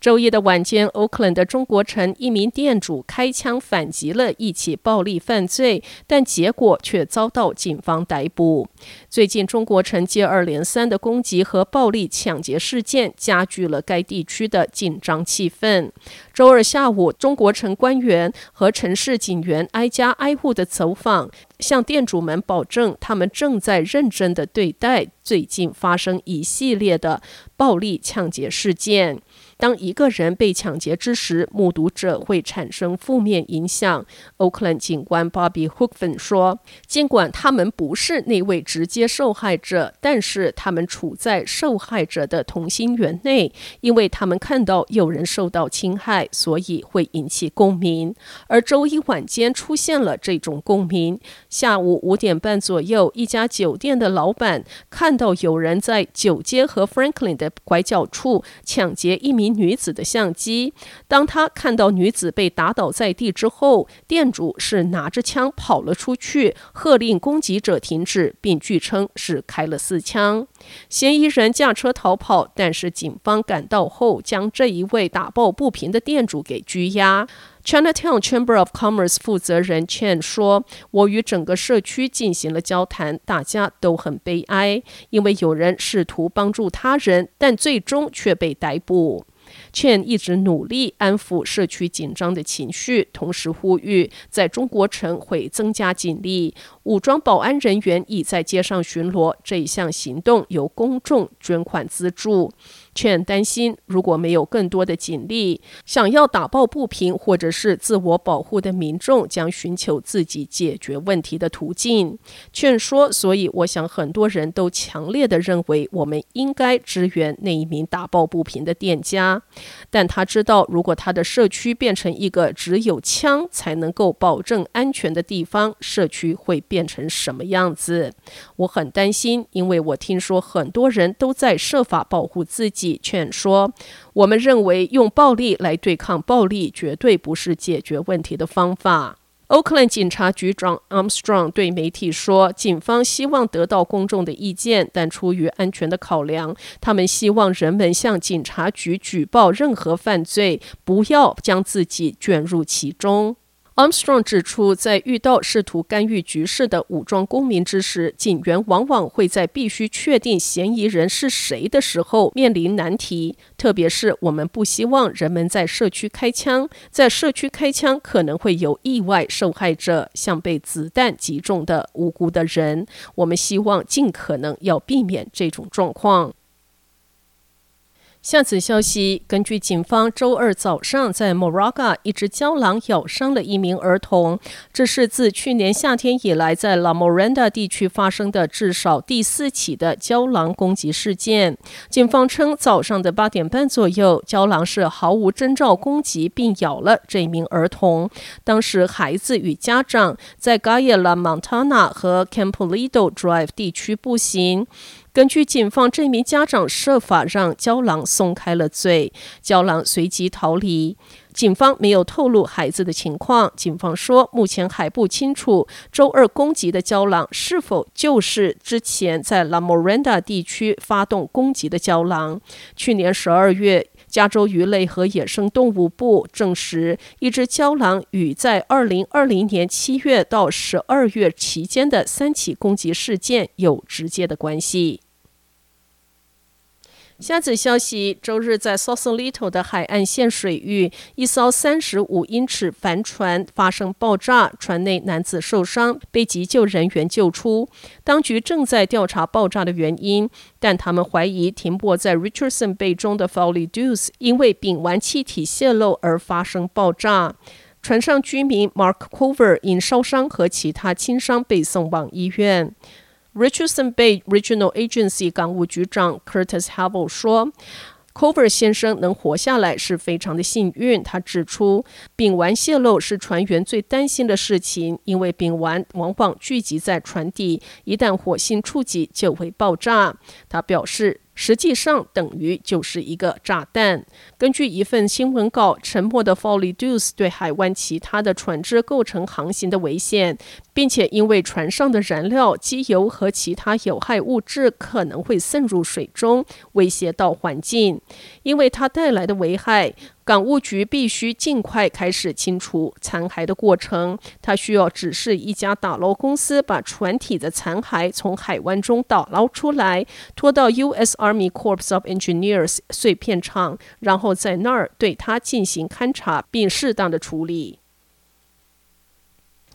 周一的晚间，Oakland 的中国城一名店主开枪反击了一起暴力犯罪，但结果却遭到警方逮捕。最近，中国城接二连三的攻击和暴力抢劫事件加剧了该地区的紧张气氛。周二下午，中国城官员和城市警员挨家挨户的走访，向店主们保证，他们正在认真的对待最近发生一系列的暴力抢劫事件。当一个人被抢劫之时，目睹者会产生负面影响。Oakland 警官 Bobby Hookfin 说：“尽管他们不是那位直接受害者，但是他们处在受害者的同心圆内，因为他们看到有人受到侵害，所以会引起共鸣。而周一晚间出现了这种共鸣。下午五点半左右，一家酒店的老板看到有人在九街和 Franklin 的拐角处抢劫一名。”女子的相机。当他看到女子被打倒在地之后，店主是拿着枪跑了出去，喝令攻击者停止，并据称是开了四枪。嫌疑人驾车逃跑，但是警方赶到后，将这一位打抱不平的店主给拘押。Chinatown Chamber of Commerce 负责人 Chen 说：“我与整个社区进行了交谈，大家都很悲哀，因为有人试图帮助他人，但最终却被逮捕。”却一直努力安抚社区紧张的情绪，同时呼吁在中国城会增加警力，武装保安人员已在街上巡逻。这一项行动由公众捐款资助。劝担心，如果没有更多的警力，想要打抱不平或者是自我保护的民众将寻求自己解决问题的途径。劝说：“所以，我想很多人都强烈的认为，我们应该支援那一名打抱不平的店家。但他知道，如果他的社区变成一个只有枪才能够保证安全的地方，社区会变变成什么样子？我很担心，因为我听说很多人都在设法保护自己。”劝说，我们认为用暴力来对抗暴力绝对不是解决问题的方法。Oakland 警察局长 Armstrong 对媒体说，警方希望得到公众的意见，但出于安全的考量，他们希望人们向警察局举报任何犯罪，不要将自己卷入其中。Armstrong 指出，在遇到试图干预局势的武装公民之时，警员往往会在必须确定嫌疑人是谁的时候面临难题。特别是我们不希望人们在社区开枪，在社区开枪可能会有意外受害者，像被子弹击中的无辜的人。我们希望尽可能要避免这种状况。下次消息，根据警方周二早上在 Moraga 一只郊狼咬伤了一名儿童，这是自去年夏天以来在 La Miranda 地区发生的至少第四起的郊狼攻击事件。警方称，早上的八点半左右，郊狼是毫无征兆攻击并咬了这名儿童。当时，孩子与家长在 Gaya La Montana 和 Campolido Drive 地区步行。根据警方，这名家长设法让胶狼松开了嘴，胶狼随即逃离。警方没有透露孩子的情况。警方说，目前还不清楚周二攻击的胶狼是否就是之前在 La Miranda 地区发动攻击的胶狼。去年十二月，加州鱼类和野生动物部证实，一只胶狼与在二零二零年七月到十二月期间的三起攻击事件有直接的关系。下子消息：周日在 Sausalito 的海岸线水域，一艘三十五英尺帆船发生爆炸，船内男子受伤，被急救人员救出。当局正在调查爆炸的原因，但他们怀疑停泊在 Richardson Bay 中的 Folly Deuce 因为丙烷气体泄漏而发生爆炸。船上居民 Mark Cover 因烧伤和其他轻伤被送往医院。Richardson Bay Regional Agency 港务局长 Curtis Havel 说 Cover 先生能活下来是非常的幸运。他指出，丙烷泄漏是船员最担心的事情，因为丙烷往往聚集在船底，一旦火星触及就会爆炸。他表示。实际上等于就是一个炸弹。根据一份新闻稿，沉没的 Folly Deuce 对海湾其他的船只构成航行的危险，并且因为船上的燃料、机油和其他有害物质可能会渗入水中，威胁到环境。因为它带来的危害。港务局必须尽快开始清除残骸的过程。他需要指示一家打捞公司把船体的残骸从海湾中打捞出来，拖到 U.S. Army Corps of Engineers 碎片厂，然后在那儿对它进行勘察并适当的处理。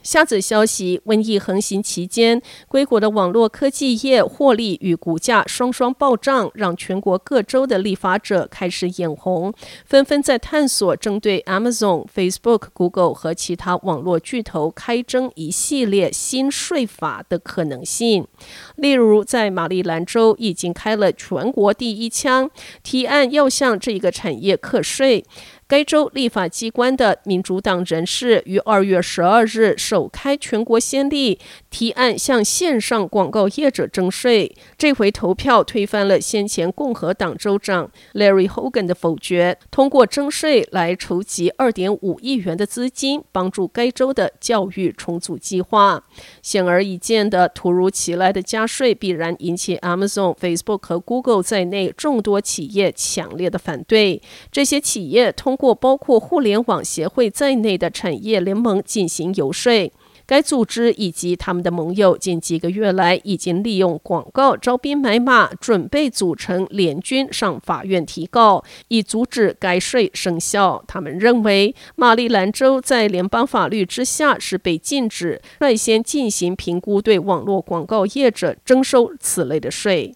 下则消息：瘟疫横行期间，硅谷的网络科技业获利与股价双双暴涨，让全国各州的立法者开始眼红，纷纷在探索针对 Amazon、Facebook、Google 和其他网络巨头开征一系列新税法的可能性。例如，在马里兰州已经开了全国第一枪，提案要向这个产业课税。该州立法机关的民主党人士于二月十二日首开全国先例，提案向线上广告业者征税。这回投票推翻了先前共和党州长 Larry Hogan 的否决，通过征税来筹集二点五亿元的资金，帮助该州的教育重组计划。显而易见的，突如其来的加税必然引起 Amazon、Facebook 和 Google 在内众多企业强烈的反对。这些企业通过包括互联网协会在内的产业联盟进行游说，该组织以及他们的盟友近几个月来已经利用广告招兵买马，准备组成联军上法院提告，以阻止该税生效。他们认为，马里兰州在联邦法律之下是被禁止率先进行评估，对网络广告业者征收此类的税。